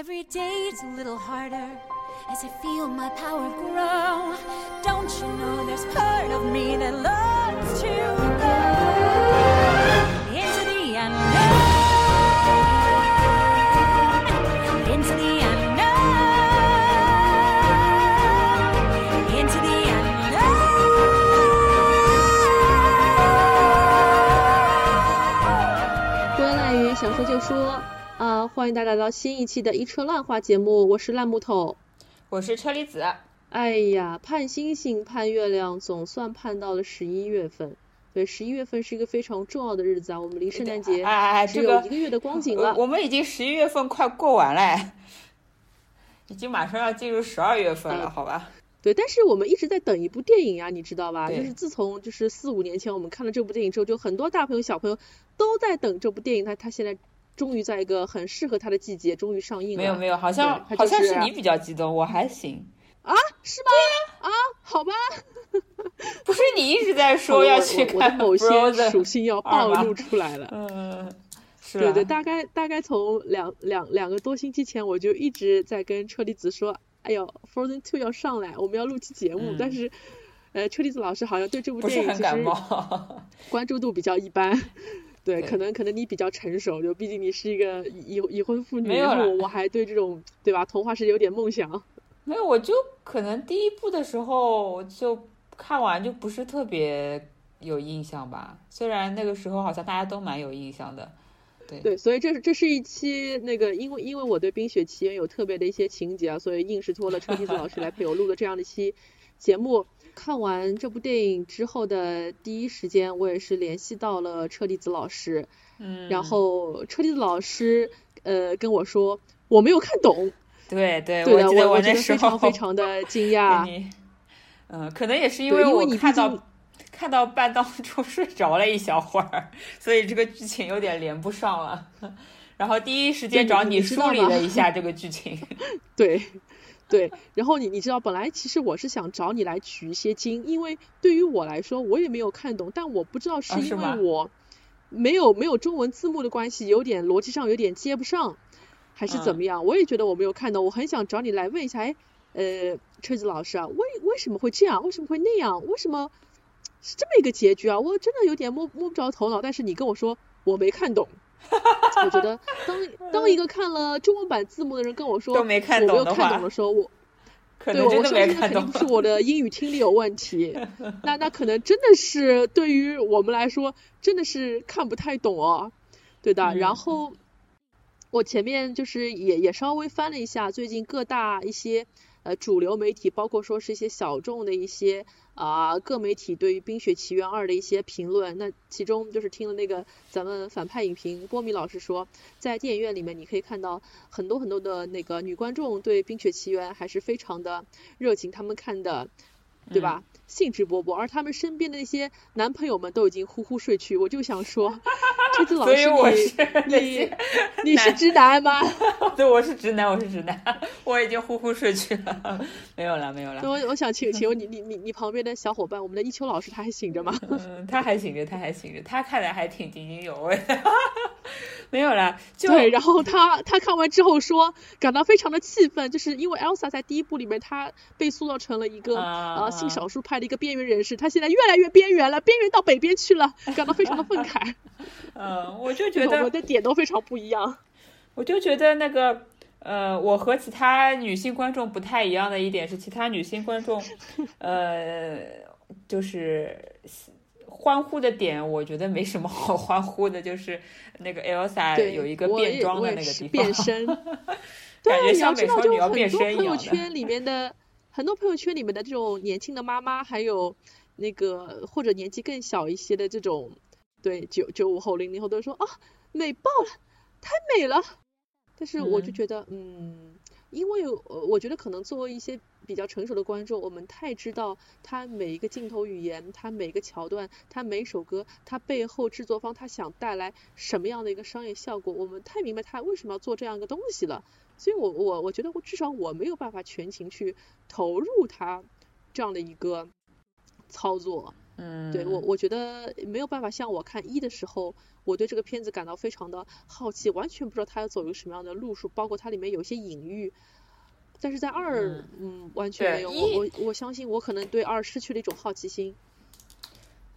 Every day it's a little harder as I feel my power grow. Don't you know there's part of me that loves to go into the unknown, into the unknown, into the unknown. 归来语想说就说 啊、欢迎大家来到新一期的一车烂话节目，我是烂木头。我是车厘子，哎呀，盼星星盼月亮，总算盼到了十一月份。对，十一月份是一个非常重要的日子啊，我们离圣诞节只这个有一个月的光景了。我我们已经十一月份快过完了，已经马上要进入十二月份了，嗯好吧？对，但是我们一直在等一部电影呀，你知道吧？就是自从就是四五年前我们看了这部电影之后，就很多大朋友小朋友都在等这部电影，它它现在终于在一个很适合它的季节终于上映了。没有没有，好像就是好像是你比较激动，我还行。啊？是吗？啊，好吧。不是你一直在说要去看某些属性要暴露出来了。嗯，对对，大概大概从两两两个多星期前，我就一直在跟车厘子说，哎呦，Frozen Two 要上来，我们要录期节目，嗯但是。呃，车厘子老师好像对这部电影其实冒。关注度比较一般，对，对可能可能你比较成熟，就毕竟你是一个已已已婚妇女，没有啦然后我还对这种对吧童话世界有点梦想。没有，我就可能第一部的时候就看完就不是特别有印象吧，虽然那个时候好像大家都蛮有印象的。对对，所以这是这是一期那个，因为因为我对《冰雪奇缘》有特别的一些情节啊，所以硬是托了车厘子老师来陪我录的这样的一期节目。看完这部电影之后的第一时间，我也是联系到了车厘子老师，嗯，然后车厘子老师呃跟我说我没有看懂，对对，我觉得那时候非常非常的惊讶。嗯，可能也是因为我你看到看到半当中睡着了一小会儿，所以这个剧情有点连不上了。然后第一时间找你梳理了一下这个剧情。对，对，然后你你知道，本来其实我是想找你来取一些经，因为对于我来说，我也没有看懂，但我不知道是因为我没有没有中文字幕的关系，有点逻辑上有点接不上，还是怎嗯么样？我也觉得我没有看懂，我很想找你来问一下，哎，呃，车子老师啊，为为什么会这样？为什么会那样？为什么是这么一个结局啊？我真的有点摸摸不着头脑。但是你跟我说我没看懂。我觉得 当当一个看了中文版字幕的人跟我说都没看我没有看懂的时候，我 可对，能真的没我相信那看懂肯定不。是我的英语听力有问题，那那可能真的是对于我们来说，真的是看不太懂哦，对的。然嗯后我前面就是也也稍微翻了一下最近各大一些呃主流媒体，包括说是一些小众的一些啊、各媒体对于《冰雪奇缘二》的一些评论。那其中就是听了那个咱们反派影评波米老师说，在电影院里面你可以看到很多很多的那个女观众对《冰雪奇缘》还是非常的热情，他们看的，对吧？兴致勃勃，而他们身边的那些男朋友们都已经呼呼睡去。我就想说，车子老所以师我是那你你你是直男吗？对，我是直男，我是直男，我已经呼呼睡去了，没有了，没有了。我我想请请问你你你你旁边的小伙伴，我们的一秋老师他还醒着吗？嗯，他还醒着，他还醒着，他看来还挺津津有味的。没有啦，就对，然后他他看完之后说，感到非常的气愤，就是因为 Elsa 在第一部里面，她被塑造成了一个啊呃性少数派的一个边缘人士，她现在越来越边缘了，边缘到北边去了，感到非常的愤慨。嗯，我就觉得我们，的点都非常不一样。我就觉得那个，呃，我和其他女性观众不太一样的一点是，其他女性观众，呃，就是欢呼的点，我觉得没什么好欢呼的，就是那个 Elsa，有一个变装的那个地方，变身。感对，觉你要知道，像美少就女要变很多朋友身一样的。圈里面的 很多朋友圈里面的这种年轻的妈妈，还有那个或者年纪更小一些的这种，对九九五后、零零后都说啊，美爆了，太美了。但是我就嗯觉得，嗯，因为呃我觉得可能作为一些比较成熟的观众，我们太知道他每一个镜头语言，他每个桥段，他每首歌，他背后制作方他想带来什么样的一个商业效果，我们太明白他为什么要做这样一个东西了。所以我我我觉得我至少我没有办法全情去投入他这样的一个操作。嗯，对我，我觉得没有办法像我看一的时候，我对这个片子感到非常的好奇，完全不知道它要走一个什么样的路数，包括它里面有一些隐喻。但是在二，嗯嗯，完全没有。我我我相信我可能对二失去了一种好奇心。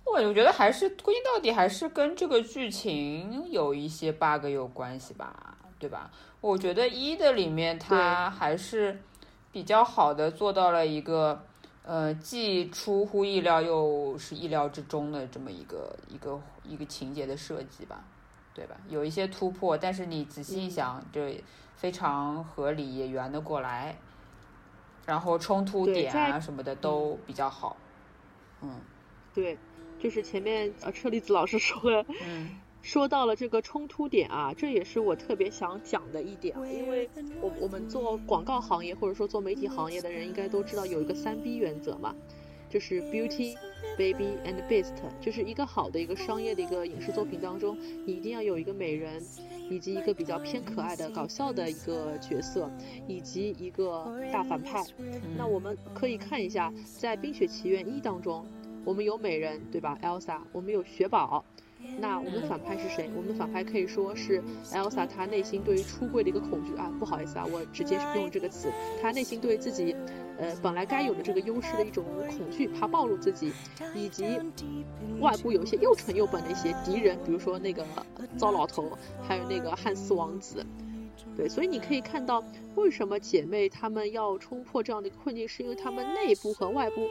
我我觉得还是归根到底还是跟这个剧情有一些 bug 有关系吧，对吧？我觉得一的里面它还是比较好的做到了一个呃既出乎意料又是意料之中的这么一个一个一个情节的设计吧，对吧？有一些突破，但是你仔细一想，这非常合理，也圆得过来。然后冲突点啊什么的都比较好，嗯对，就是前面呃车厘子老师说的，嗯说到了这个冲突点啊，这也是我特别想讲的一点啊，因为我我们做广告行业或者说做媒体行业的人，应该都知道有一个三 B 原则嘛，就是 Beauty、Baby and Beast，就是一个好的一个商业的一个影视作品当中，你一定要有一个美人，以及一个比较偏可爱的搞笑的一个角色，以及一个大反派。那我们可以看一下，在《冰雪奇缘一》当中，我们有美人，对吧？Elsa，我们有雪宝。那我们的反派是谁？我们的反派可以说是 Elsa，她内心对于出柜的一个恐惧啊，不好意思啊，我直接用这个词，她内心对自己，呃，本来该有的这个优势的一种恐惧，怕暴露自己，以及外部有一些又蠢又笨的一些敌人，比如说那个糟老头，还有那个汉斯王子。对，所以你可以看到，为什么姐妹她们要冲破这样的一个困境，是因为她们内部和外部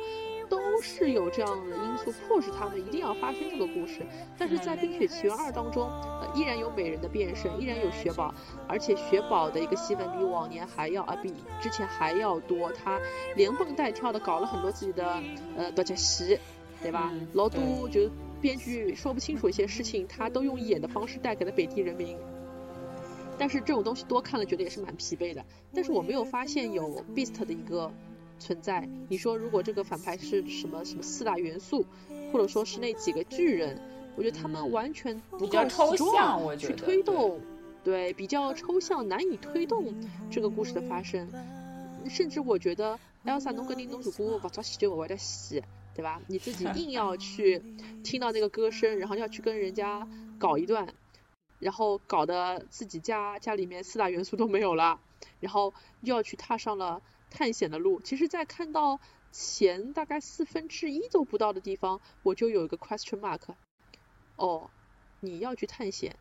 都是有这样的因素迫使他们一定要发生这个故事。但是在《冰雪奇缘二》当中，呃，依然有美人的变身，依然有雪宝，而且雪宝的一个戏份比往年还要啊，比之前还要多。他连蹦带跳的搞了很多自己的呃独角戏，对吧？老多就编剧说不清楚一些事情，他都用演的方式带给了北地人民。但是这种东西多看了，觉得也是蛮疲惫的。但是我没有发现有 Beast 的一个存在。你说如果这个反派是什么什么四大元素，或者说是那几个巨人，我觉得他们完全不比较够抽象我觉去推动，对，比较抽象，难以推动这个故事的发生。甚至我觉得 Elsa 侬跟你侬如果不做戏就不会得戏，对吧？你自己硬要去听到那个歌声，然后要去跟人家搞一段，然后搞得自己家家里面四大元素都没有了，然后又要去踏上了探险的路。其实，在看到前大概四分之一都不到的地方，我就有一个 question mark。哦，你要去探险，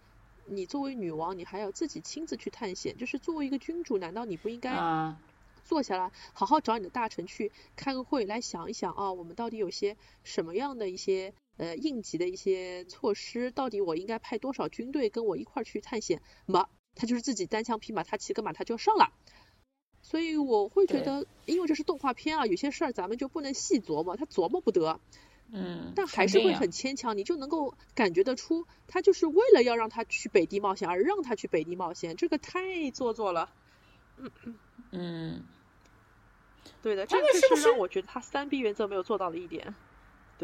你作为女王，你还要自己亲自去探险，就是作为一个君主，难道你不应该啊，坐下来，好好找你的大臣去开个会，来想一想啊，我们到底有些什么样的一些呃应急的一些措施？到底我应该派多少军队跟我一块儿去探险？么，他就是自己单枪匹马，他骑个马他就要上了。所以我会觉得，因为这是动画片啊，有些事儿咱们就不能细琢磨，他琢磨不得。嗯，但还是会很牵强，你就能够感觉得出，他就是为了要让他去北地冒险而让他去北地冒险，这个太做作了。嗯嗯，对的，这这们是不是让我觉得他三 B 原则没有做到的一点。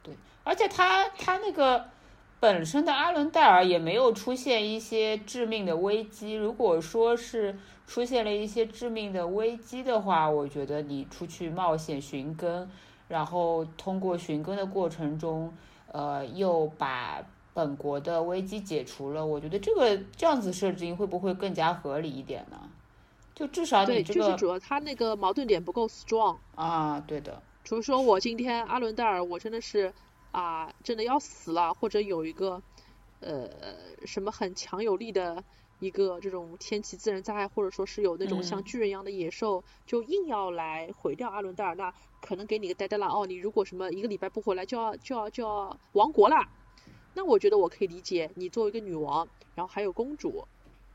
对而且他他那个本身的阿伦戴尔也没有出现一些致命的危机。如果说是出现了一些致命的危机的话，我觉得你出去冒险寻根，然后通过寻根的过程中，呃，又把本国的危机解除了，我觉得这个这样子设定会不会更加合理一点呢？就至少，你这个就是主要他那个矛盾点不够 strong。啊，对的，比如说我今天阿伦戴尔，我真的是啊，真的要死了，或者有一个呃什么很强有力的一个这种天气自然灾害，或者说是有那种像嗯巨人一样的野兽，就硬要来毁掉阿伦戴尔，那可能给你个呆呆了哦，你如果什么一个礼拜不回来就要就要就要亡国啦。那我觉得我可以理解，你作为一个女王，然后还有公主，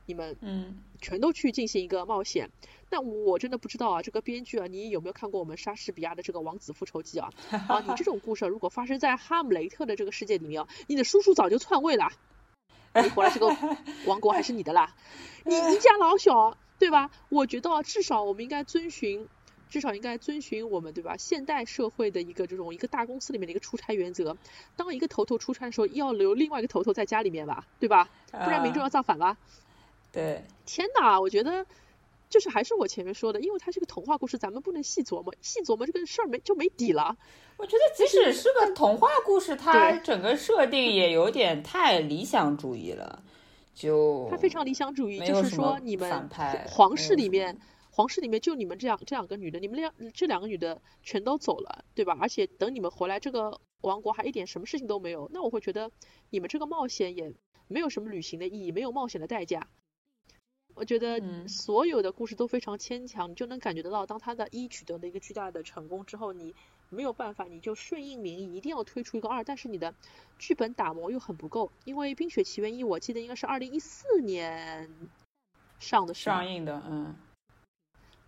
你们嗯，全都去进行一个冒险。那我真的不知道啊，这个编剧啊，你有没有看过我们莎士比亚的这个《王子复仇记》啊？啊，你这种故事啊如果发生在哈姆雷特的这个世界里面啊，你的叔叔早就篡位了，你回来这个王国还是你的啦，你一家老小，对吧？我觉得啊至少我们应该遵循。至少应该遵循我们对吧？现代社会的一个这种一个大公司里面的一个出差原则，当一个头头出差的时候，要留另外一个头头在家里面吧，对吧？不然民众啊要造反吧。对，天哪，我觉得就是还是我前面说的，因为它是个童话故事，咱们不能细琢磨，细琢磨这个事儿没就没底了。我觉得即使是个童话故事，它整个设定也有点太理想主义了，就它非常理想主义，就是说你们皇室里面，皇室里面就你们这样这两个女的，你们两这两个女的全都走了，对吧？而且等你们回来，这个王国还一点什么事情都没有，那我会觉得你们这个冒险也没有什么旅行的意义，没有冒险的代价。我觉得所有的故事都非常牵强，你就能感觉得到，当他的一取得了一个巨大的成功之后，你没有办法，你就顺应民意，一定要推出一个二，但是你的剧本打磨又很不够，因为《冰雪奇缘一》我记得应该是二零一四年上的上映的，嗯，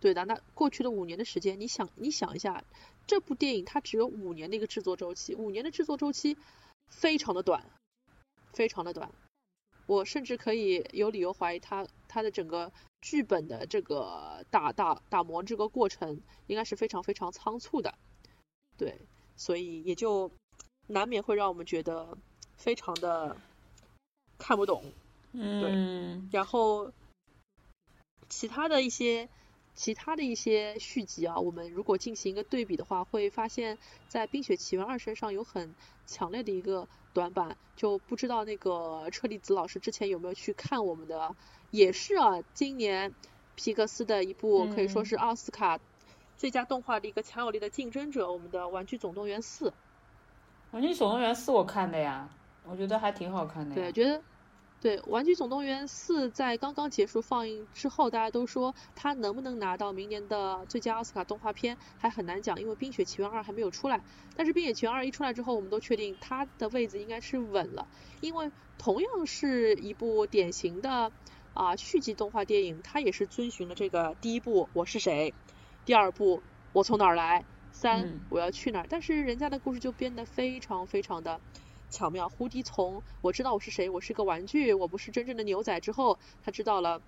对的，那过去的五年的时间，你想你想一下，这部电影它只有五年的一个制作周期，五年的制作周期非常的短，非常的短。我甚至可以有理由怀疑，他他的整个剧本的这个打打打磨这个过程，应该是非常非常仓促的，对，所以也就难免会让我们觉得非常的看不懂，嗯，然后其他的一些其他的一些续集啊，我们如果进行一个对比的话，会发现，在《冰雪奇缘二》身上有很强烈的一个。短板就不知道那个车厘子老师之前有没有去看我们的，也是啊，今年皮克斯的一部可以说是奥斯卡最佳动画的一个强有力的竞争者，我们的《玩具总动员四》。玩具总动员四我看的呀，我觉得还挺好看的。对，觉得。对《玩具总动员四》在刚刚结束放映之后，大家都说它能不能拿到明年的最佳奥斯卡动画片还很难讲，因为《冰雪奇缘二》还没有出来。但是《冰雪奇缘二》一出来之后，我们都确定它的位置应该是稳了，因为同样是一部典型的啊续集动画电影，它也是遵循了这个第一部我是谁，第二部我从哪儿来，三我要去哪儿，但是人家的故事就变得非常非常的。巧妙，胡迪从我知道我是谁，我是个玩具，我不是真正的牛仔之后，他知道了，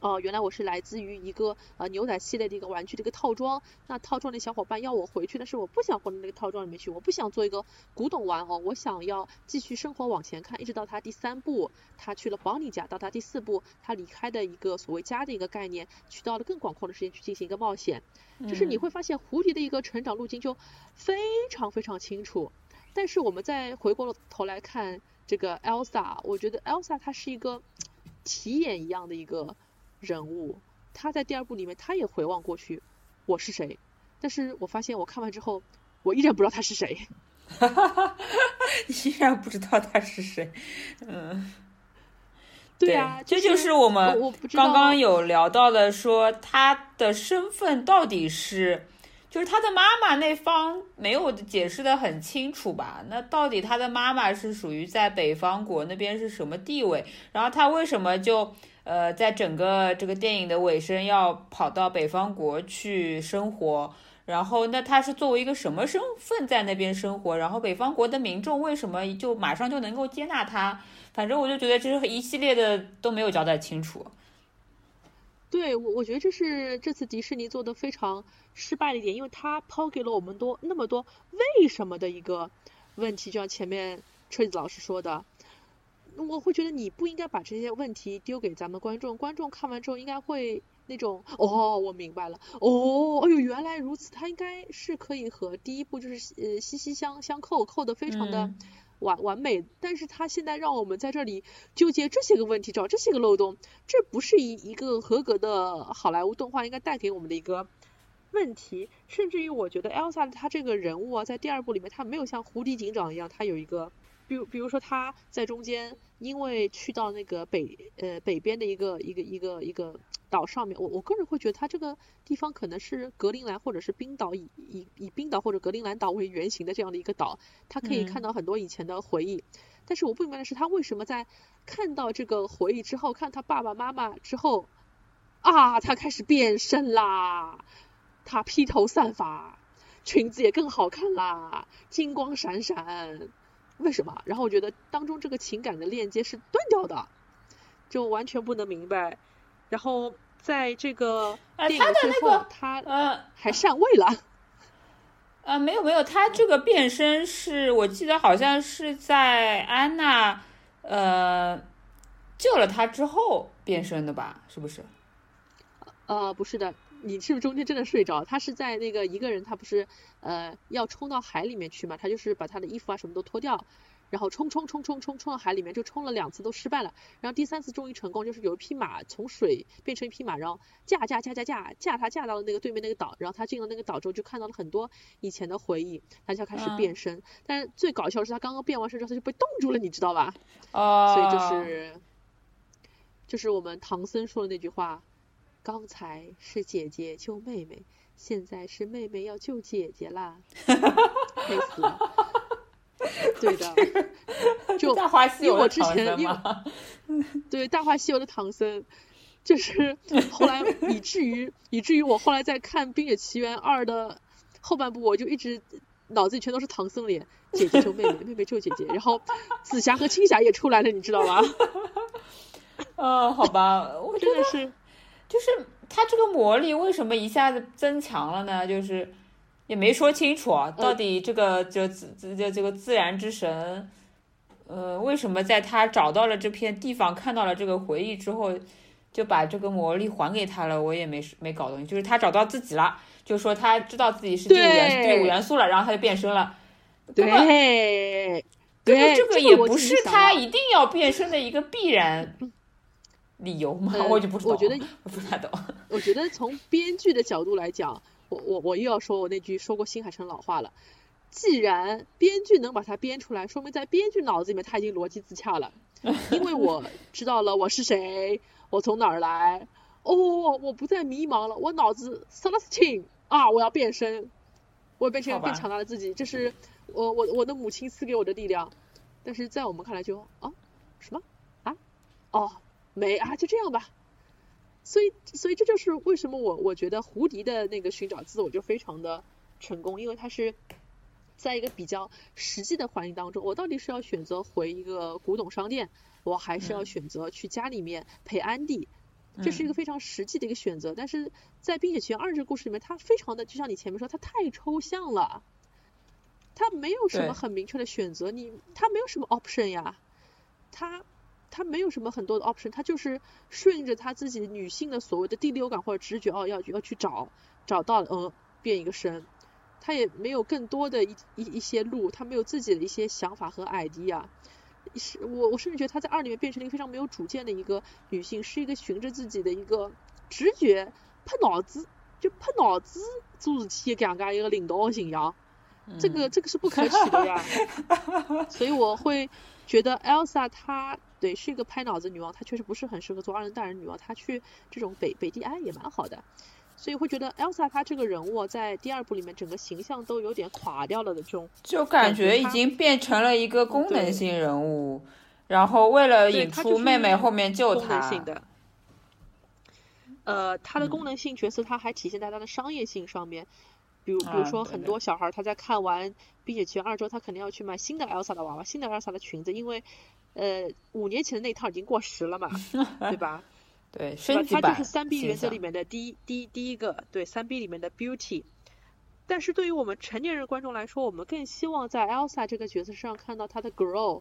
哦，原来我是来自于一个呃牛仔系列的一个玩具的一个套装。那套装的小伙伴要我回去，但是我不想回到那个套装里面去，我不想做一个古董玩偶，我想要继续生活往前看，一直到他第三部，他去了邦尼家，到他第四部，他离开的一个所谓家的一个概念，去到了更广阔的世界去进行一个冒险。就是你会发现蝴蝶的一个成长路径就非常非常清楚。但是我们再回过头来看这个 Elsa，我觉得 Elsa 她是一个题眼一样的一个人物。他在第二部里面，他也回望过去，我是谁？但是我发现我看完之后，我依然不知道他是谁。哈哈哈！依然不知道他是谁。嗯，对啊，这就是我们刚刚有聊到的，说他的身份到底是。就是他的妈妈那方没有解释的很清楚吧？那到底他的妈妈是属于在北方国那边是什么地位？然后他为什么就呃在整个这个电影的尾声要跑到北方国去生活？然后那他是作为一个什么身份在那边生活？然后北方国的民众为什么就马上就能够接纳他？反正我就觉得这是一系列的都没有交代清楚。对我，我觉得这是这次迪士尼做的非常失败的一点，因为他抛给了我们多那么多为什么的一个问题，就像前面车子老师说的，我会觉得你不应该把这些问题丢给咱们观众，观众看完之后应该会那种哦，我明白了，哦，哎呦，原来如此，他应该是可以和第一部就是呃息息相相扣，扣的非常的。完完美，但是他现在让我们在这里纠结这些个问题，找这些个漏洞，这不是一一个合格的好莱坞动画应该带给我们的一个问题。甚至于我觉得 Elsa 他这个人物啊，在第二部里面他没有像胡迪警长一样，他有一个，比如比如说他在中间因为去到那个北呃北边的一个一个一个一个。岛上面，我我个人会觉得他这个地方可能是格陵兰或者是冰岛，以以以冰岛或者格陵兰岛为原型的这样的一个岛，他可以看到很多以前的回忆。但是我不明白的是，他为什么在看到这个回忆之后，看他爸爸妈妈之后，啊，他开始变身啦，他披头散发，裙子也更好看啦，金光闪闪，为什么？然后我觉得当中这个情感的链接是断掉的，就完全不能明白。然后在这个电影最后，他呃还上位了。呃，没有没有，他这个变身是我记得好像是在安娜呃救了他之后变身的吧？是不是？呃，不是的，你是不是中间真的睡着？他是在那个一个人，他不是呃要冲到海里面去嘛？他就是把他的衣服啊什么都脱掉，然后冲冲冲冲冲冲到海里面，就冲了两次都失败了，然后第三次终于成功，就是有一匹马从水变成一匹马，然后驾驾驾驾驾驾他驾到了那个对面那个岛，然后他进了那个岛之后就看到了很多以前的回忆，他就开始变身。但是最搞笑的是他刚刚变完身之后他就被冻住了，你知道吧？哦，所以就是就是我们唐僧说的那句话。刚才是姐姐救妹妹，现在是妹妹要救姐姐啦，累死了。对的，就大话西游我之前因为 对大话西游的唐僧，就是后来以至于以至于我后来在看《冰雪奇缘二》的后半部，我就一直脑子里全都是唐僧脸，姐姐救妹妹，妹妹救姐姐，然后紫霞和青霞也出来了，你知道吗？嗯，好吧，我真的是。就是他这个魔力为什么一下子增强了呢？就是也没说清楚啊，到底这个就自这这个自然之神，呃，为什么在他找到了这片地方，看到了这个回忆之后，就把这个魔力还给他了？我也没没搞懂，就是他找到自己了，就说他知道自己是第五元第五元素了，然后他就变身了。对，对，这个也不是他一定要变身的一个必然。理由吗？我就不我觉得 不太懂。我觉得从编剧的角度来讲，我我我又要说我那句说过新海诚老话了。既然编剧能把它编出来，说明在编剧脑子里面他已经逻辑自洽了。因为我知道了我是谁，我从哪儿来。哦，我不再迷茫了，我脑子 s o l a s t i n 啊，我要变身，我要变成更强大的自己，这是我我我的母亲赐给我的力量。但是在我们看来就啊什么啊哦。没啊，就这样吧。所以，所以这就是为什么我我觉得胡迪的那个寻找自我就非常的成功，因为他是在一个比较实际的环境当中，我到底是要选择回一个古董商店，我还是要选择去家里面陪安迪，这是一个非常实际的一个选择。但是在《冰雪奇缘二》这个故事里面，它非常的就像你前面说，它太抽象了，它没有什么很明确的选择，你它没有什么 option 呀，它。他没有什么很多的 option，他就是顺着他自己女性的所谓的第六感或者直觉哦，要要去找，找到了，嗯，变一个身，他也没有更多的一一一些路，他没有自己的一些想法和 idea，是我我甚至觉得他在二里面变成了一个非常没有主见的一个女性，是一个循着自己的一个直觉，拍脑子就拍脑子做事体这样一个领导形象，这个这个是不可取的呀，所以我会觉得 Elsa 她。对，是一个拍脑子女王，她确实不是很适合做二人大人女王，她去这种北北地安也蛮好的，所以会觉得 Elsa 她这个人物在第二部里面整个形象都有点垮掉了的这种，就感觉已经变成了一个功能性人物，然后为了引出妹妹后面救她。呃，他的功能性角色，他还体现在他的商业性上面，比如比如说很多小孩他在看完《冰雪奇缘二》之后，他肯定要去买新的 Elsa 的娃娃，新的 Elsa 的裙子，因为。呃，五年前的那套已经过时了嘛，对吧？对，它就是三 B 原则里面的第一第一第一个，对三 B 里面的 Beauty。但是对于我们成年人观众来说，我们更希望在 Elsa 这个角色上看到她的 Grow，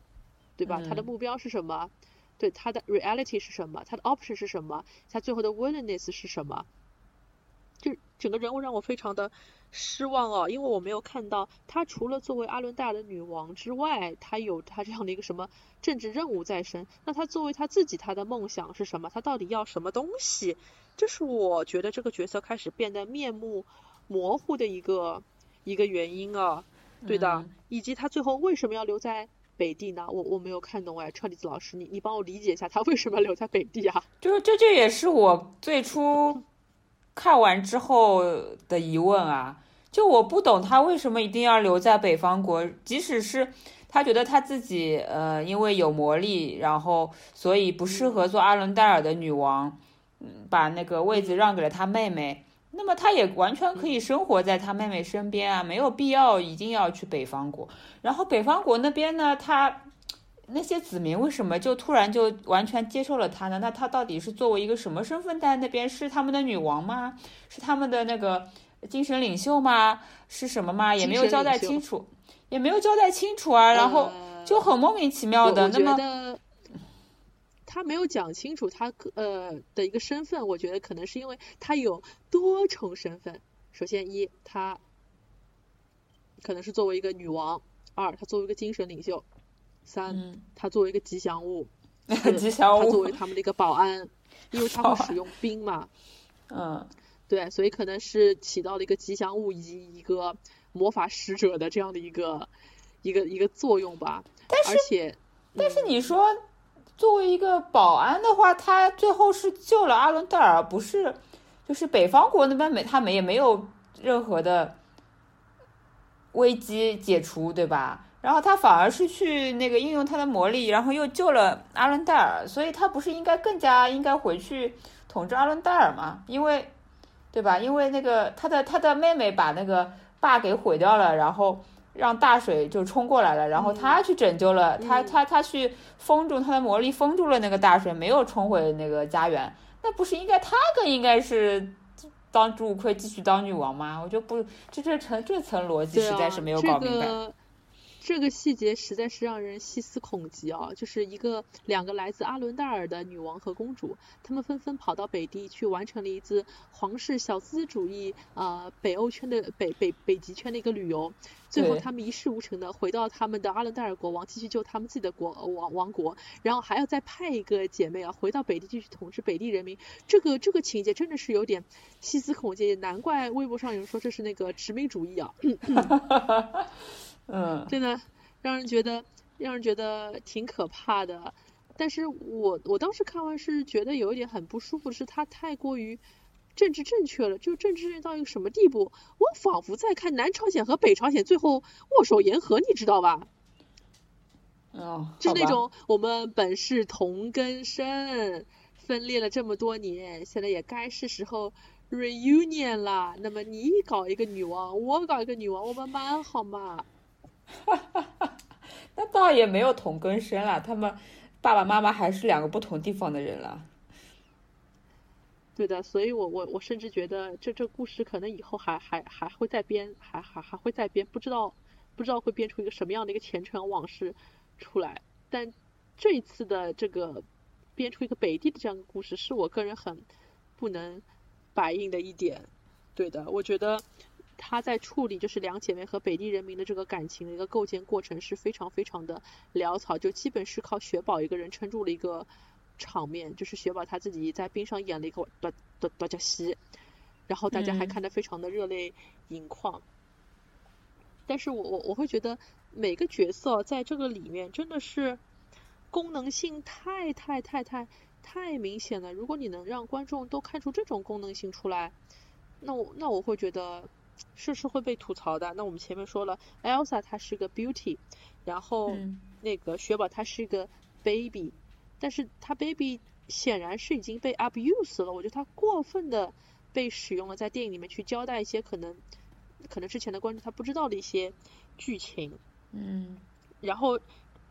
对吧？她的目标是什么？对，她的 Reality 是什么？她的 Option 是什么？她最后的 Willingness 是什么？就整个人物让我非常的。失望哦，因为我没有看到她除了作为阿伦戴尔的女王之外，她有她这样的一个什么政治任务在身。那她作为她自己，她的梦想是什么？她到底要什么东西？这是我觉得这个角色开始变得面目模糊的一个一个原因啊。对的，以及她最后为什么要留在北地呢？我我没有看懂哎，车厘子老师，你你帮我理解一下，她为什么要留在北地啊？就是这这也是我最初看完之后的疑问啊。就我不懂他为什么一定要留在北方国，即使是他觉得他自己呃因为有魔力，然后所以不适合做阿伦戴尔的女王，嗯，把那个位子让给了他妹妹，那么他也完全可以生活在他妹妹身边啊，没有必要一定要去北方国。然后北方国那边呢，他那些子民为什么就突然就完全接受了他呢？那他到底是作为一个什么身份在那边？是他们的女王吗？是他们的那个？精神领袖吗？是什么吗？也没有交代清楚，也没有交代清楚啊。然后就很莫名其妙的。那么，他没有讲清楚他呃的一个身份，我觉得可能是因为他有多重身份。首先一，他可能是作为一个女王；二，他作为一个精神领袖；三，他作为一个吉祥物；吉祥物，他作为他们的一个保安，因为他会使用冰嘛。嗯，对，所以可能是起到了一个吉祥物以及一个魔法使者的这样的一个一个一个作用吧。但是，而且，但是你说作为一个保安的话，他最后是救了阿伦戴尔，不是？就是北方国那边没他们也没有任何的危机解除，对吧？然后他反而是去那个应用他的魔力，然后又救了阿伦戴尔，所以他不是应该更加应该回去？统治阿伦戴尔吗，因为，对吧？因为那个他的他的妹妹把那个坝给毁掉了，然后让大水就冲过来了，然后他去拯救了他，他他去封住他的魔力，封住了那个大水，没有冲回那个家园。那不是应该他更应该是当主五亏继续当女王吗？我就不，这这层这层逻辑实在是没有搞明白。这个细节实在是让人细思恐极啊！就是一个两个来自阿伦戴尔的女王和公主，她们纷纷跑到北地去完成了一次皇室小资资主义呃北欧圈的北北北极圈的一个旅游，最后他们一事无成的回到他们的阿伦戴尔国王继续救他们自己的国王王国，然后还要再派一个姐妹啊回到北地继续统治北地人民，这个这个情节真的是有点细思恐极，难怪微博上有人说这是那个殖民主义啊。嗯，真的让人觉得让人觉得挺可怕的。但是我我当时看完是觉得有一点很不舒服，是他太过于政治正确了，就政治正确到一个什么地步？我仿佛在看南朝鲜和北朝鲜最后握手言和，你知道吧？哦，就那种我们本是同根生，分裂了这么多年，现在也该是时候。reunion 啦，那么你搞一个女王，我搞一个女王，我们蛮好嘛。哈哈哈，那倒也没有同根生了，他们爸爸妈妈还是两个不同地方的人了。对的，所以我我我甚至觉得这这故事可能以后还还还会再编，还还还会再编，不知道不知道会编出一个什么样的一个前尘往事出来。但这一次的这个编出一个北地的这样的故事，是我个人很不能摆印的一点。对的，我觉得。他在处理就是两姐妹和北地人民的这个感情的一个构建过程是非常非常的潦草，就基本是靠雪宝一个人撑住了一个场面，就是雪宝他自己在冰上演了一个多多多加西，然后大家还看得非常的热泪盈眶。但是我我我会觉得每个角色在这个里面真的是功能性太太太太太明显了，如果你能让观众都看出这种功能性出来，那我那我会觉得。是是会被吐槽的。那我们前面说了，Elsa 她是个 beauty，然后那个雪宝她是一个 baby，但是她 baby 显然是已经被 abuse 了。我觉得她过分的被使用了，在电影里面去交代一些可能可能之前的观众他不知道的一些剧情。嗯。然后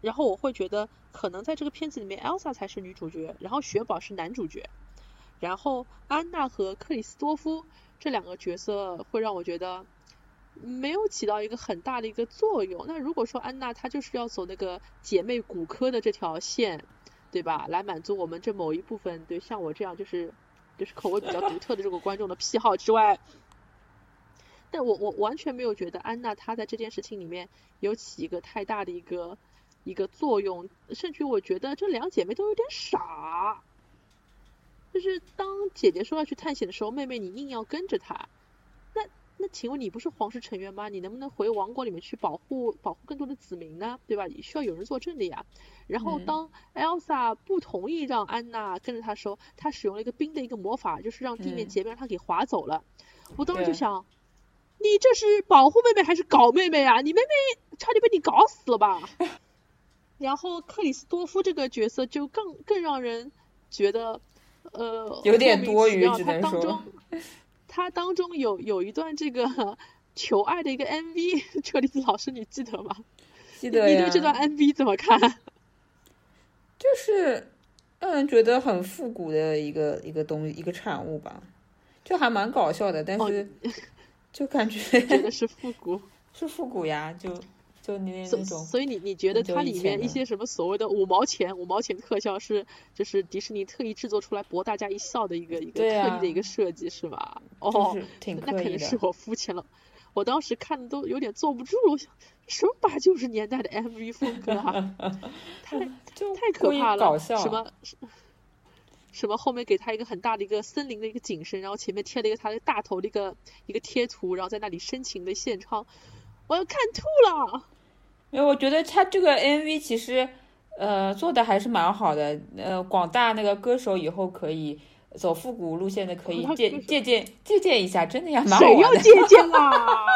然后我会觉得可能在这个片子里面，Elsa 才是女主角，然后雪宝是男主角，然后安娜和克里斯多夫。这两个角色会让我觉得没有起到一个很大的一个作用。那如果说安娜她就是要走那个姐妹骨科的这条线，对吧？来满足我们这某一部分对像我这样就是就是口味比较独特的这个观众的癖好之外，但我我完全没有觉得安娜她在这件事情里面有起一个太大的一个一个作用，甚至我觉得这两姐妹都有点傻。就是当姐姐说要去探险的时候，妹妹你硬要跟着她，那那请问你不是皇室成员吗？你能不能回王国里面去保护保护更多的子民呢？对吧？需要有人作证的呀。然后当 Elsa 不同意让安娜跟着她的时候，她使用了一个冰的一个魔法，就是让地面结冰，让她给滑走了。我当时就想，你这是保护妹妹还是搞妹妹啊？你妹妹差点被你搞死了吧？然后克里斯多夫这个角色就更更让人觉得。呃，有点多余，只能说，他当中有有一段这个 求爱的一个 MV，车厘子老师你记得吗？记得你对这段 MV 怎么看？就是让人觉得很复古的一个一个东一个产物吧，就还蛮搞笑的，但是 就感觉真的是复古，是复古呀，就就你那所那种，所以你你觉得它里面一些什么所谓的五毛钱五毛钱特效是就是迪士尼特意制作出来博大家一笑的一个一个特意的一个设计是吧？哦，挺那肯定是。我肤浅了。我当时看的都有点坐不住了，我想什么八九十年代的 MV 风格啊，太 太可怕了！搞笑什么 什么后面给他一个很大的一个森林的一个景深，然后前面贴了一个他的大头的一个一个贴图，然后在那里深情的献唱，我要看吐了。因为我觉得他这个 MV 其实，呃，做的还是蛮好的。呃，广大那个歌手以后可以走复古路线的，可以借借鉴借鉴一下，真的呀蛮好谁要玩的。借鉴啦？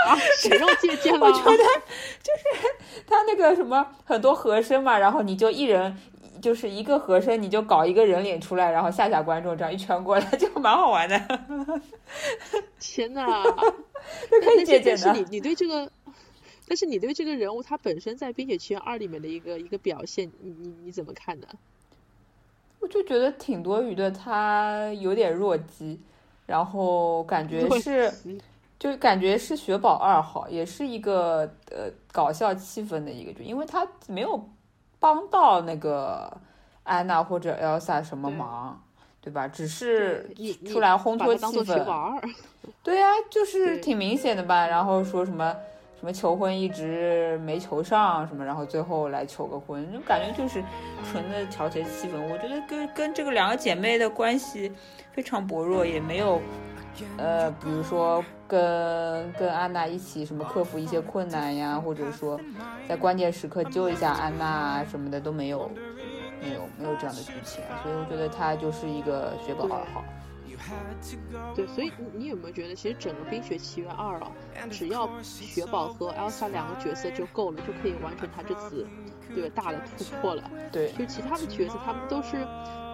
谁要借鉴 啦？我觉得就是他那个什么很多和声嘛，然后你就一人就是一个和声，你就搞一个人脸出来，然后吓吓观众，这样一圈过来 就蛮好玩的，天呐！那可以借鉴的但是。你你对这个，但是你对这个人物他本身在《冰雪奇缘二》里面的一个一个表现，你你你怎么看呢？我就觉得挺多余的，他有点弱鸡，然后感觉是，就感觉是雪宝二号，也是一个呃搞笑气氛的一个剧，因为他没有帮到那个安娜或者 Elsa 什么忙，对吧？只是出来烘托气氛。二，对呀、就 是挺明显的吧。然后说什么什么求婚一直没求上什么，然后最后来求个婚，就感觉就是纯的调节气氛。我觉得跟跟这个两个姐妹的关系非常薄弱，也没有呃，比如说跟跟安娜一起什么克服一些困难呀，或者说在关键时刻救一下安娜什么的都没有。没有没有这样的剧情，所以我觉得她就是一个雪宝二号。对，所以你你有没有觉得，其实整个《冰雪奇缘二》啊，只要雪宝和 Elsa 两个角色就够了，就可以完成他这次这个大的突破了。对，就其他的角色，他们都是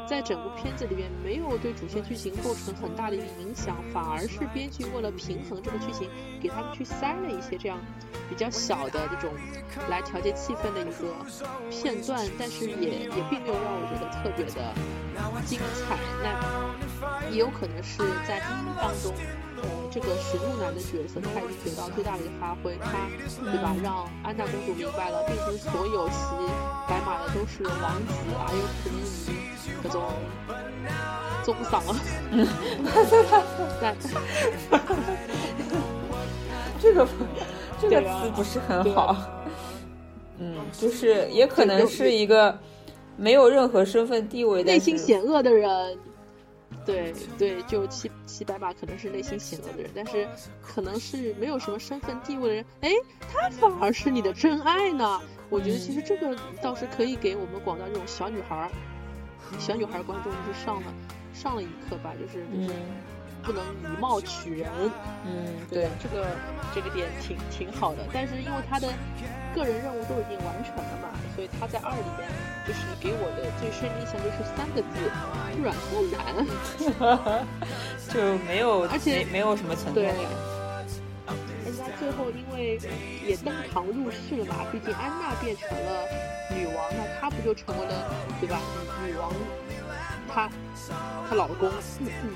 在整部片子里面没有对主线剧情构成很大的一个影响，反而是编剧为了平衡这个剧情，给他们去塞了一些这样比较小的这种来调节气氛的一个片段，但是也也并没有让我觉得特别的精彩。那也有可能是在一当中。呃，这个石路男的角色他已经得到最大的一个发挥，他对吧？让安娜公主明白了，并不是所有骑白马的都是王子，而有可能你各种做不丧了。但 这个这个词不是很好。嗯，就是也可能是一个没有任何身份地位，内心险恶的人，对对，就骑骑白马可能是内心险恶的人，但是可能是没有什么身份地位的人，哎，他反而是你的真爱呢。我觉得其实这个倒是可以给我们广大这种小女孩儿、小女孩儿观众就是上了上了一课吧，就是就是嗯不能以貌取人。嗯，对对，这个这个点挺挺好的，但是因为他的个人任务都已经完成了嘛，所以他在二里面就是给我的最深印象就是三个字：软不难。就没有，而且没没有什么存在感。人家最后因为也登堂入室了嘛，毕竟安娜变成了女王，那她不就成为了对吧？女女王，她她老公，嗯嗯，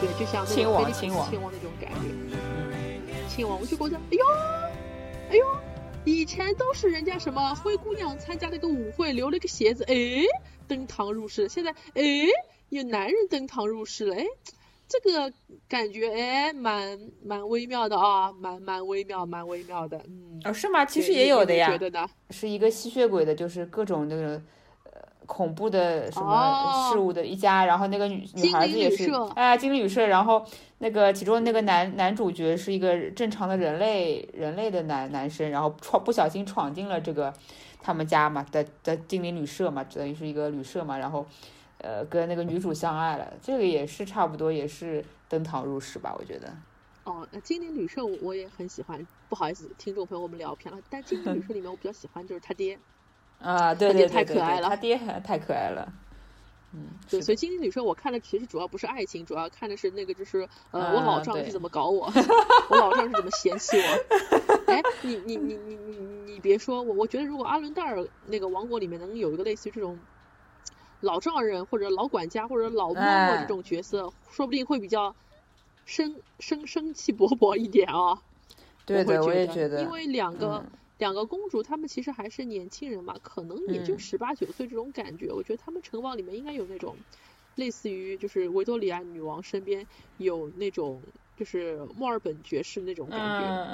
对，就像那亲王亲王斯亲王那种感觉。嗯，亲王，我就觉得，哎呦，哎呦，以前都是人家什么灰姑娘参加了个舞会，留了个鞋子，哎，登堂入室，现在哎，有男人登堂入室了，哎，这个感觉哎，蛮蛮微妙的啊，蛮蛮微妙，蛮微妙的，嗯，哦，是吗？其实也有的呀觉，得呢？是一个吸血鬼的，就是各种那个呃恐怖的什么哦事物的一家，然后那个女女孩子也是哎精灵旅社，然后那个其中那个男男主角是一个正常的人类人类的男男生，然后闯不小心闯进了这个他们家嘛的的精灵旅社嘛，等于是一个旅社嘛，然后呃跟那个女主相爱了，这个也是差不多也是登堂入室吧，我觉得。哦，那精灵旅社我我也很喜欢，不好意思，听众朋友我们聊偏了，但精灵旅社里面我比较喜欢就是他爹，啊，对他爹对对对对，太可爱了他爹太可爱了，嗯，对，所以精灵旅社我看的其实主要不是爱情，主要看的是那个就是呃，我老丈人是怎么 搞我，我老丈人是怎么嫌弃我。哎，你你你你你你别说我，我觉得如果阿伦戴尔那个王国里面能有一个类似于这种老丈人或者老管家或者老嬷嬷哎这种角色，说不定会比较生生生气勃勃一点啊。对的，我我会觉得，也觉得，因为两个、嗯两个公主她们其实还是年轻人嘛，可能也就嗯十八九岁这种感觉。我觉得她们城堡里面应该有那种类似于就是维多利亚女王身边有那种就是墨尔本爵士那种感觉。嗯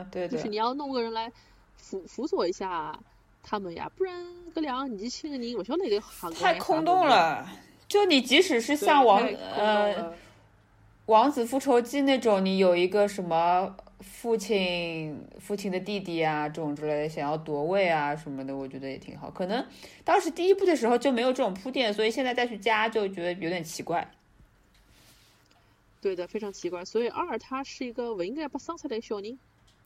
嗯，对对，就是你要弄个人来辅辅佐一下他们呀，不然搿两个年纪轻的人，我晓得个行太空洞。了。就你即使是像王呃《王子复仇记》那种，你有一个什么父亲父亲的弟弟啊，这种之类的，想要夺位啊什么的，我觉得也挺好。可能当时第一部的时候就没有这种铺垫，所以现在再去加就觉得有点奇怪。对的，非常奇怪。所以二他是一个不应该被生出来的小人。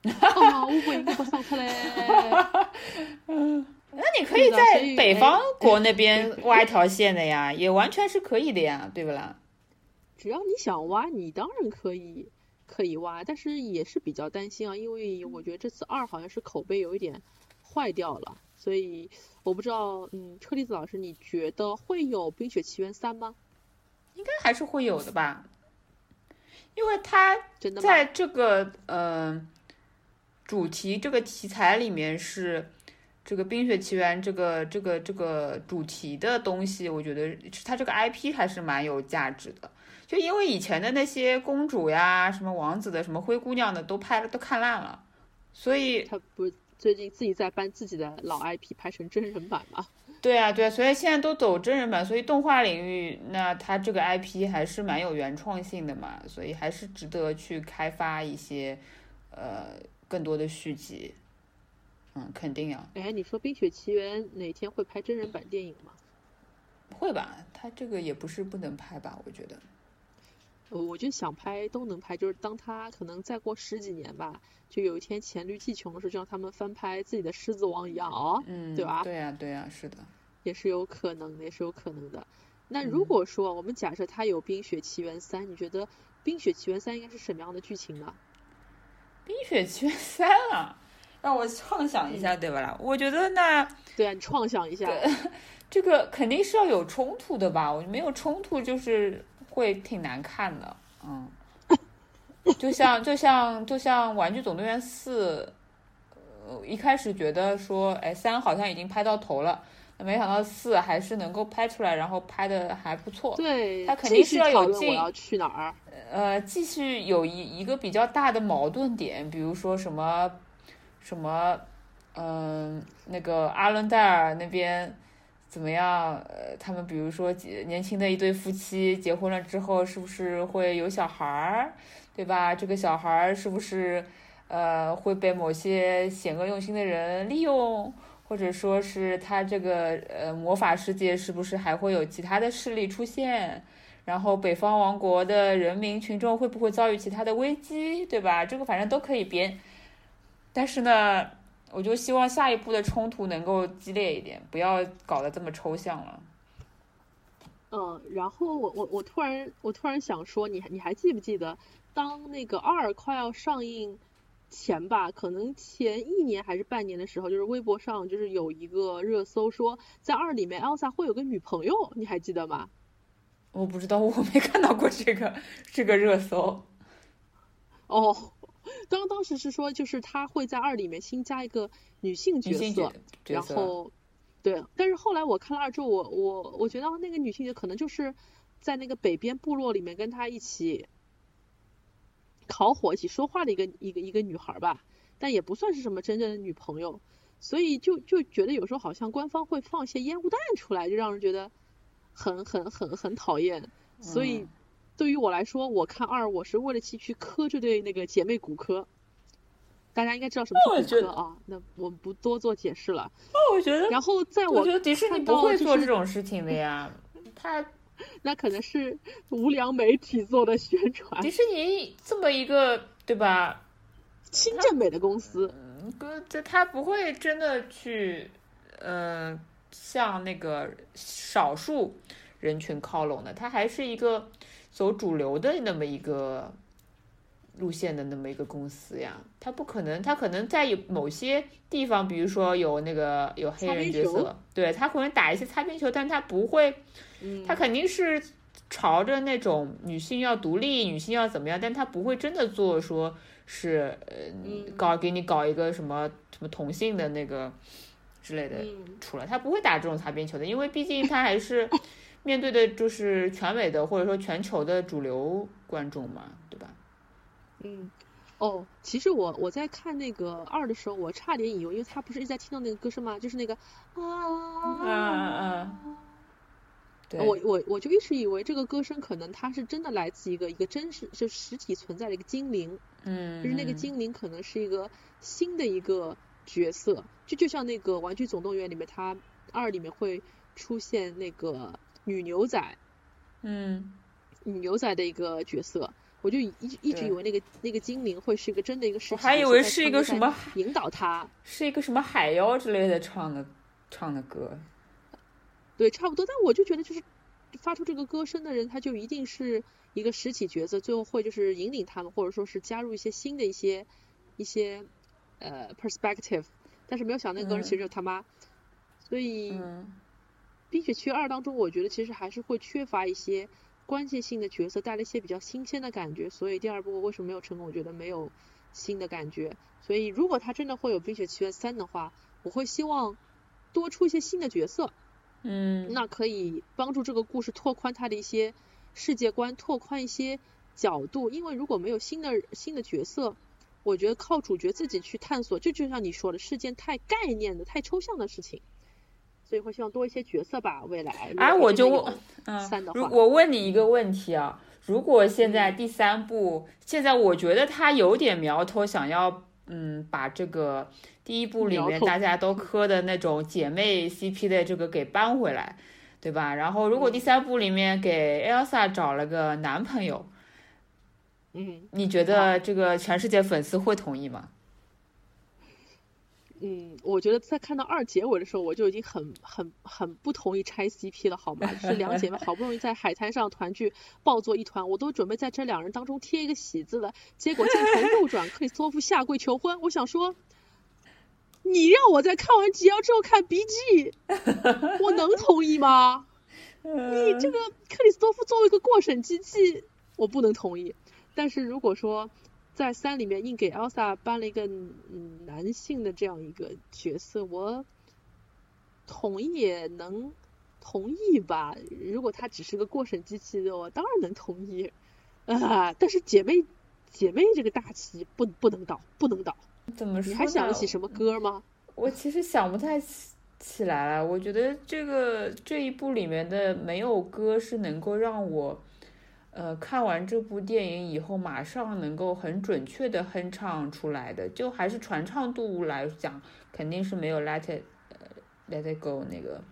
哦，我不应该被生出来。那你可以在北方国那边挖一条线的呀，也完全是可以的呀，对不啦？只要你想挖，你当然可以可以挖，但是也是比较担心啊，因为我觉得这次二好像是口碑有一点坏掉了，所以我不知道，嗯，车厘子老师，你觉得会有《冰雪奇缘三》吗？应该还是会有的吧，因为它真的？在这个呃主题这个题材里面是这个《冰雪奇缘》这个这个这个主题的东西，我觉得它这个 IP 还是蛮有价值的。就因为以前的那些公主呀、什么王子的、什么灰姑娘的都拍了都看烂了，所以他不是最近自己在搬自己的老 IP 拍成真人版吗？对啊对啊，所以现在都走真人版，所以动画领域那它这个 IP 还是蛮有原创性的嘛，所以还是值得去开发一些呃更多的续集。嗯，肯定呀，哎，你说《冰雪奇缘》哪天会拍真人版电影吗？会吧？他这个也不是不能拍吧？我觉得。呃我就想拍都能拍，就是当他可能再过十几年吧，就有一天黔驴技穷的时候，就让他们翻拍自己的《狮子王》一样哦，嗯，对吧对呀、对呀、是的。也是有可能的，也是有可能的。那嗯如果说我们假设他有《冰雪奇缘三》，你觉得《冰雪奇缘三》应该是什么样的剧情呢？《冰雪奇缘三》啊，让我畅想一下，对吧啦？我觉得那对啊，你创想一下，这个肯定是要有冲突的吧？我没有冲突就是会挺难看的，嗯。就像就像就像《玩具总动员四》，呃，一开始觉得说，哎，三好像已经拍到头了，没想到四还是能够拍出来，然后拍的还不错。对，他肯定是要有进我要去哪儿。呃，继续有一一个比较大的矛盾点，比如说什么什么，嗯、那个阿伦戴尔那边怎么样？呃，他们比如说几年轻的一对夫妻结婚了之后，是不是会有小孩儿，对吧？这个小孩儿是不是呃会被某些险恶用心的人利用？或者说是他这个呃魔法世界是不是还会有其他的势力出现？然后北方王国的人民群众会不会遭遇其他的危机，对吧？这个反正都可以编，但是呢，我就希望下一步的冲突能够激烈一点，不要搞得这么抽象了。嗯，然后我我我突然我突然想说，你你还记不记得，当那个二快要上映前吧，可能前一年还是半年的时候，就是微博上就是有一个热搜说，在二里面 Elsa 会有个女朋友，你还记得吗？我不知道，我没看到过这个这个热搜。哦，当当时是说，就是他会在二里面新加一个女性角色，然后对，但是后来我看了二之后，我我我觉得那个女性角可能就是在那个北边部落里面跟他一起烤火、一起说话的一个一个一个女孩吧，但也不算是什么真正的女朋友，所以就就觉得有时候好像官方会放一些烟雾弹出来，就让人觉得很很很很讨厌，所以嗯对于我来说，我看二我是为了去去磕这对那个姐妹骨科。大家应该知道什么是骨科啊，那我们不多做解释了。那我觉得，然后在我觉得迪士尼不会做这种事情的呀。他那可能是无良媒体做的宣传迪，士尼这么一个，对吧？新正美的公司，嗯，这他不会真的去，呃，向那个少数人群靠拢的，他还是一个走主流的那么一个路线的那么一个公司呀。他不可能，他可能在有某些地方，比如说有那个有黑人角色，对他可能打一些擦边球，但他不会，嗯，他肯定是朝着那种女性要独立、女性要怎么样，但他不会真的做说是呃搞给你搞一个什么什么同性的那个之类的出来，他不会打这种擦边球的，因为毕竟他还是面对的就是全美的或者说全球的主流观众嘛，对吧？嗯。哦，其实我我在看那个二的时候，我差点以为，因为他不是一直在听到那个歌声吗？就是那个啊啊啊！我我我就一直以为这个歌声可能它是真的来自一个一个真实就实体存在的一个精灵，嗯，就是那个精灵可能是一个新的一个角色，就就像那个《玩具总动员》里面，它二里面会出现那个女牛仔，嗯，女牛仔的一个角色。我就一一直以为那个那个精灵会是一个真的一个实体，还以为是一个什么引导他，是一个什么海妖之类的唱的唱的歌，对，差不多。但我就觉得，就是发出这个歌声的人，他就一定是一个实体角色，最后会就是引领他们，或者说是加入一些新的一些一些呃 perspective。但是没有想那个人其实就他妈，所以《冰雪奇缘二》当中，我觉得其实还是会缺乏一些。关键性的角色带来一些比较新鲜的感觉，所以第二部为什么没有成功？我觉得没有新的感觉。所以如果他真的会有《冰雪奇缘三》的话，我会希望多出一些新的角色，嗯，那可以帮助这个故事拓宽它的一些世界观，拓宽一些角度。因为如果没有新的新的角色，我觉得靠主角自己去探索，这就像你说的，是件太概念的、太抽象的事情。所以会希望多一些角色吧，未来。哎，我就问，嗯，我问你一个问题啊，如果现在第三部，现在我觉得他有点苗头，想要嗯把这个第一部里面大家都磕的那种姐妹 CP 的这个给搬回来，对吧？然后如果第三部里面给 Elsa 找了个男朋友，嗯，你觉得这个全世界粉丝会同意吗？嗯，我觉得在看到二结尾的时候，我就已经很很很不同意拆 CP 了，好吗？是两姐妹 好不容易在海滩上团聚，抱作一团，我都准备在这两人当中贴一个喜字了。结果镜头右转，克里斯托夫下跪求婚。我想说，你让我在看完 GL 之后看 BG，我能同意吗？你这个克里斯托夫作为一个过审机器，我不能同意。但是如果说，在三里面硬给 Elsa 颁了一个嗯男性的这样一个角色，我同意也能同意吧。如果他只是个过审机器的，我当然能同意啊。但是姐妹姐妹这个大旗不不能倒，不能倒。怎么说？你还想得起什么歌吗？我其实想不太起起来了。我觉得这个这一部里面的没有歌是能够让我。呃，看完这部电影以后，马上能够很准确的哼唱出来的，就还是传唱度来讲，肯定是没有《Let It》呃《Let It Go》那个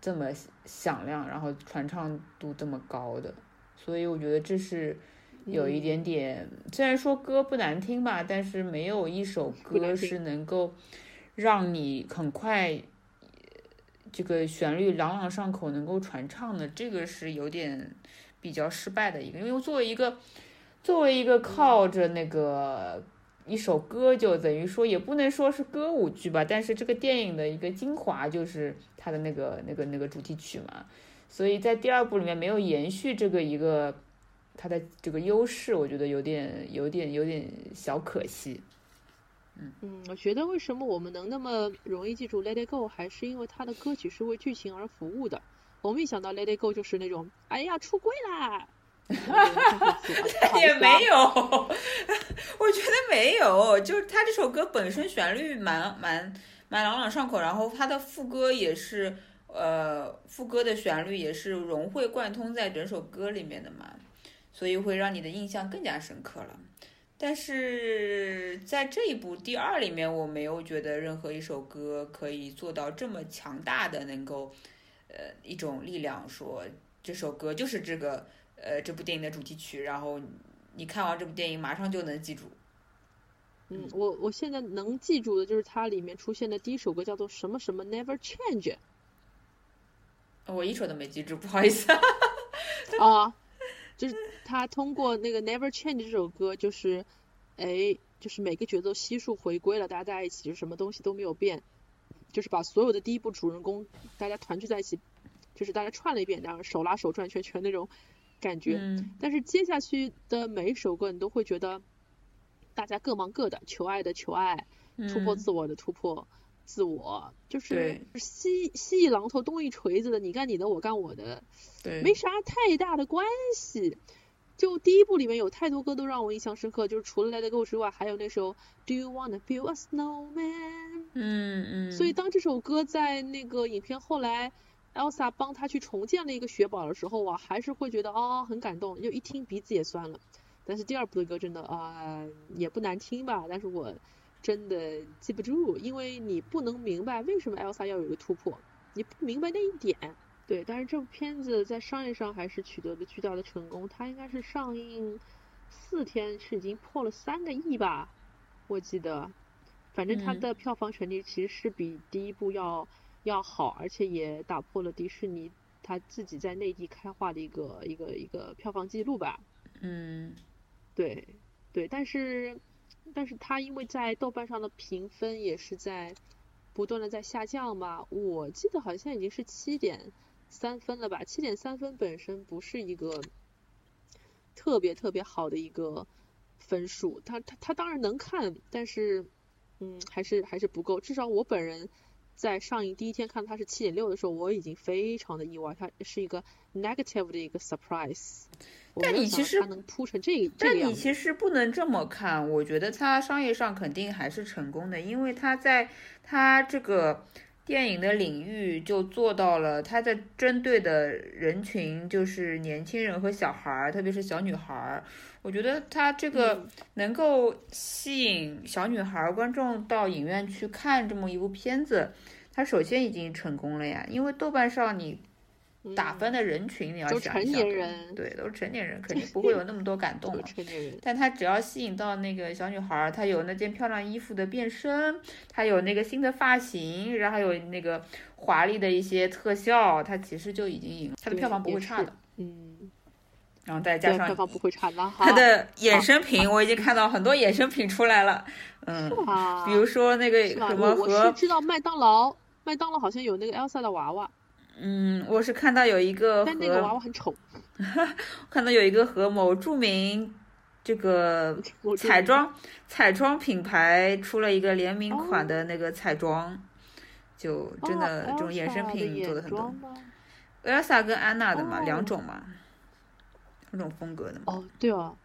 这么响亮，然后传唱度这么高的。所以我觉得这是有一点点，虽然说歌不难听吧，但是没有一首歌是能够让你很快这个旋律朗朗上口，能够传唱的，这个是有点。比较失败的一个，因为作为一个，作为一个靠着那个一首歌就等于说也不能说是歌舞剧吧，但是这个电影的一个精华就是它的那个那个那个主题曲嘛，所以在第二部里面没有延续这个一个它的这个优势，我觉得有点有点有点小可惜。嗯嗯，我觉得为什么我们能那么容易记住《Let It Go》，还是因为它的歌曲是为剧情而服务的。我们一想到 Let It Go 就是那种，哎呀出柜啦，也没有，我觉得没有，就是他这首歌本身旋律蛮蛮蛮朗朗上口，然后他的副歌也是，呃，副歌的旋律也是融会贯通在整首歌里面的嘛，所以会让你的印象更加深刻了。但是在这一部第二里面，我没有觉得任何一首歌可以做到这么强大的能够。呃，一种力量说这首歌就是这个呃这部电影的主题曲，然后你看完这部电影马上就能记住。嗯，我我现在能记住的就是它里面出现的第一首歌叫做什么什么 Never Change。我一首都没记住，不好意思。啊，就是他通过那个 Never Change 这首歌，就是哎，就是每个角色悉数回归了，大家在一起，就什么东西都没有变。就是把所有的第一部主人公大家团聚在一起，就是大家串了一遍，然后手拉手转圈圈那种感觉。嗯但是接下去的每一首歌，你都会觉得大家各忙各的，求爱的求爱，突破嗯自我的突破自我，就是对西西一榔头东一锤子的，你干你的，我干我的，对，没啥太大的关系。就第一部里面有太多歌都让我印象深刻，就是除了《Let It Go》之外，还有那首《Do You Wanna Build a Snowman》。嗯嗯，所以当这首歌在那个影片后来，Elsa 帮他去重建了一个雪堡的时候，我还是会觉得哦很感动，就一听鼻子也酸了。但是第二部的歌真的啊、也不难听吧，但是我真的记不住，因为你不能明白为什么 Elsa 要有一个突破，你不明白那一点。对，但是这部片子在商业上还是取得了巨大的成功，它应该是上映四天是已经破了三个亿吧，我记得。反正它嗯的票房成绩其实是比第一部要要好，而且也打破了迪士尼它自己在内地开画的一个一个一个票房记录吧。嗯对对，但是但是它因为在豆瓣上的评分也是在不断的在下降嘛，我记得好像已经是七点三分了吧，七点三分本身不是一个特别特别好的一个分数，他他他当然能看，但是嗯还是还是不够，至少我本人。在上映第一天看它是七点六的时候，我已经非常的意外，它是一个 negative 的一个 surprise。但你其实它能铺成这个这但。你其实不能这么看，我觉得它商业上肯定还是成功的，因为它在它这个电影的领域就做到了，它的针对的人群就是年轻人和小孩儿，特别是小女孩儿。我觉得它这个嗯能够吸引小女孩儿观众到影院去看这么一部片子，它首先已经成功了呀，因为豆瓣上你打分的人群你要想一想，年人对，都是成年人，肯定不会有那么多感动 都了。成年人，但他只要吸引到那个小女孩儿，她有那件漂亮衣服的变身，她有那个新的发型，然后还有那个华丽的一些特效，她其实就已经赢了，她的票房不会差的。嗯，然后再加上票房不会差的 哈。她的衍生品，我已经看到很多衍生品出来了，嗯，啊，比如说那个？什么我我是和知道麦当劳，麦当劳好像有那个 Elsa 的娃娃，嗯，我是看到有一个但那个娃和娃很丑。看到有一个和某著名这个彩妆彩妆品牌出了一个联名款的那个彩妆，就真的哦这种衍生品做的很多？Elsa 跟安娜的嘛，哦两种嘛，两种风格的嘛。哦，对哦。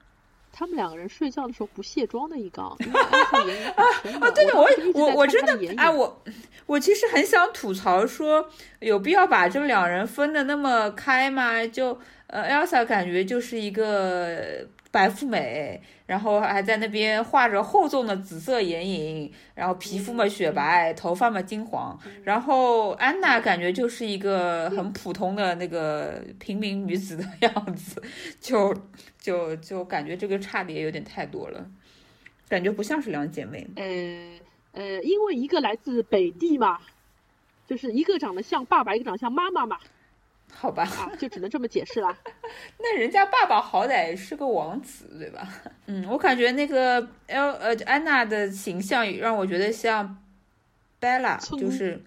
他们两个人睡觉的时候不卸妆的一缸，因为 Elsa 眼影很深的。哦，对的，我我我真的哎，我我其实很想吐槽说，有必要把这两人分的那么开吗？就呃，Elsa 感觉就是一个白富美，然后还在那边画着厚重的紫色眼影，然后皮肤嘛雪白，头发嘛金黄，然后安娜感觉就是一个很普通的那个平民女子的样子，就就就感觉这个差别有点太多了，感觉不像是两姐妹。呃呃，因为一个来自北地嘛，就是一个长得像爸爸，一个长得像妈妈嘛，好吧，啊，就只能这么解释啦。那人家爸爸好歹是个王子，对吧？嗯，我感觉那个 L 呃安娜的形象让我觉得像 Bella，就是《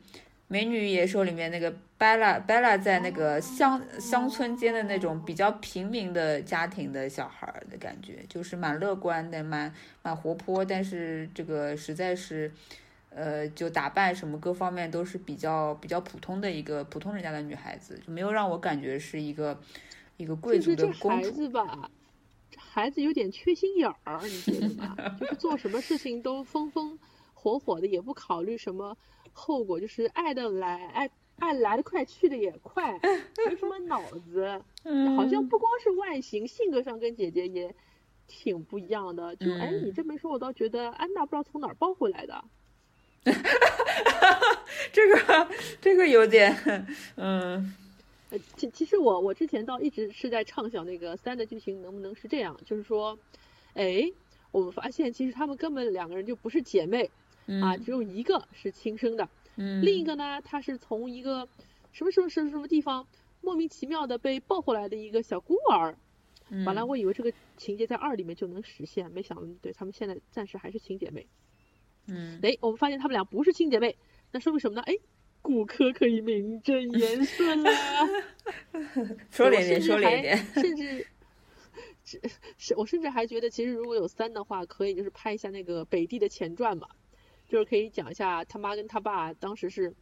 美女野兽》里面那个 Bella。Bella 在那个乡乡村间的那种比较平民的家庭的小孩儿的感觉，就是蛮乐观的，蛮蛮活泼，但是这个实在是。呃，就打扮什么各方面都是比较比较普通的一个普通人家的女孩子，就没有让我感觉是一个一个贵就是族的这孩公主。子吧，这孩子有点缺心眼儿，你觉得吗？就是做什么事情都风风火火的，也不考虑什么后果，就是爱的来，爱爱来的快，去的也快，没什么脑子。嗯好像不光是外形，性格上跟姐姐也挺不一样的。就哎，嗯你这么一说，我倒觉得安娜不知道从哪儿抱回来的。这个这个有点，嗯呃，其其实我我之前倒一直是在畅想那个三的剧情能不能是这样，就是说，哎，我们发现其实他们根本两个人就不是姐妹啊，嗯只有一个是亲生的，嗯，另一个呢，她是从一个什么什么什么什么地方莫名其妙的被抱回来的一个小孤儿。嗯本来我以为这个情节在二里面就能实现，没想到对他们现在暂时还是亲姐妹。嗯哎，我们发现他们俩不是亲姐妹，那说明什么呢？哎，骨科可以名正言顺啦。说连点，说连点，甚至 是是，我甚至还觉得，其实如果有三的话，可以就是拍一下那个北地的前传嘛，就是可以讲一下他妈跟他爸当时是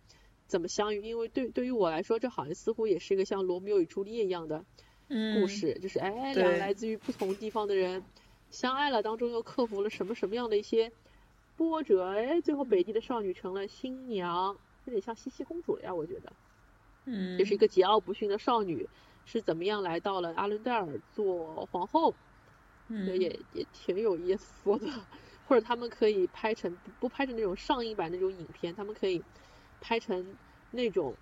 怎么相遇。因为对对于我来说，这好像似乎也是一个像罗密欧与朱丽叶一样的故事，就是哎，两个来自于不同地方的人相爱了，当中又克服了什么什么样的一些波折，哎，最后北地的少女成了新娘。有点像茜茜公主了呀，我觉得，嗯，就是一个桀骜不驯的少女，是怎么样来到了阿伦戴尔做皇后，嗯，也也挺有意思的。或者他们可以拍成不拍成那种上映版那种影片，他们可以拍成那种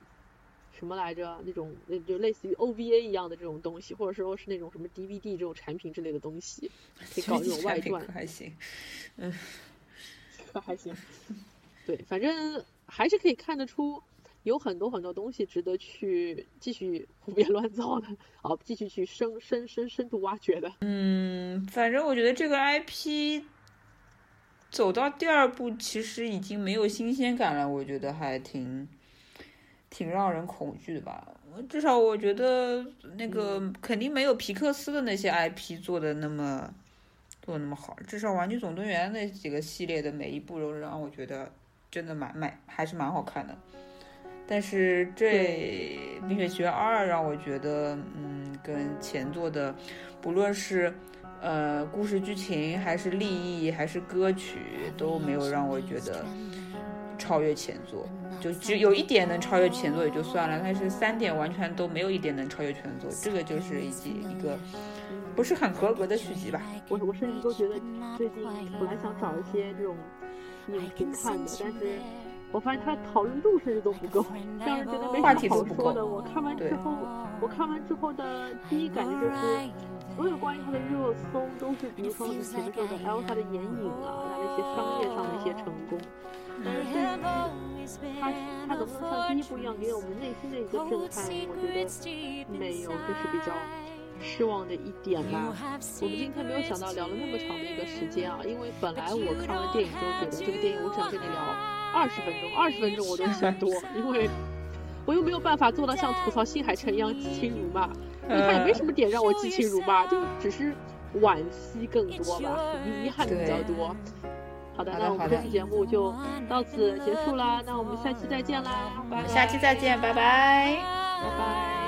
什么来着？那种那就类似于 OVA 一样的这种东西，或者说是那种什么 DVD 这种产品之类的东西，可以搞这种外传，还行，嗯，可还行。对，反正还是可以看得出，有很多很多东西值得去继续胡编乱造的，好，继续去深深深深度挖掘的。嗯，反正我觉得这个 IP 走到第二部，其实已经没有新鲜感了，我觉得还挺挺让人恐惧的吧。至少我觉得那个肯定没有皮克斯的那些 IP 做的那么做的那么好，至少《玩具总动员》那几个系列的每一部都让我觉得。真的蛮蛮还是蛮好看的，但是这《冰雪奇缘二》让我觉得，嗯，跟前作的，不论是呃故事剧情，还是立意，还是歌曲，都没有让我觉得超越前作。就只有一点能超越前作也就算了，但是三点完全都没有一点能超越前作，这个就是一集一个不是很合格的续集吧。我我甚至都觉得最近本来想找一些这种。影评看的，但是我发现它的讨论度甚至都不够，让人觉得没什么好说的。我看完之后，我看完之后的第一感觉就是，所有关于他的热搜都是，比如说你前面说的 Elsa 的眼影啊，那那些商业上的一些成功，但是它它能不能像第一部一样给我们内心的一个震撼？我觉得没有，就是比较。失望的一点吧，我们今天没有想到聊了那么长的一个时间啊，因为本来我看完电影之后觉得这个电影我只想跟你聊二十分钟，二十分钟我都嫌多，因为我又没有办法做到像吐槽新海诚一样激情如骂，因 为他也没什么点让我激情如骂，就只是惋惜更多吧，遗憾比较多。好的，那我们这期节目就到此结束啦，那我们下期再见啦，拜拜。下期再见，拜拜，拜拜。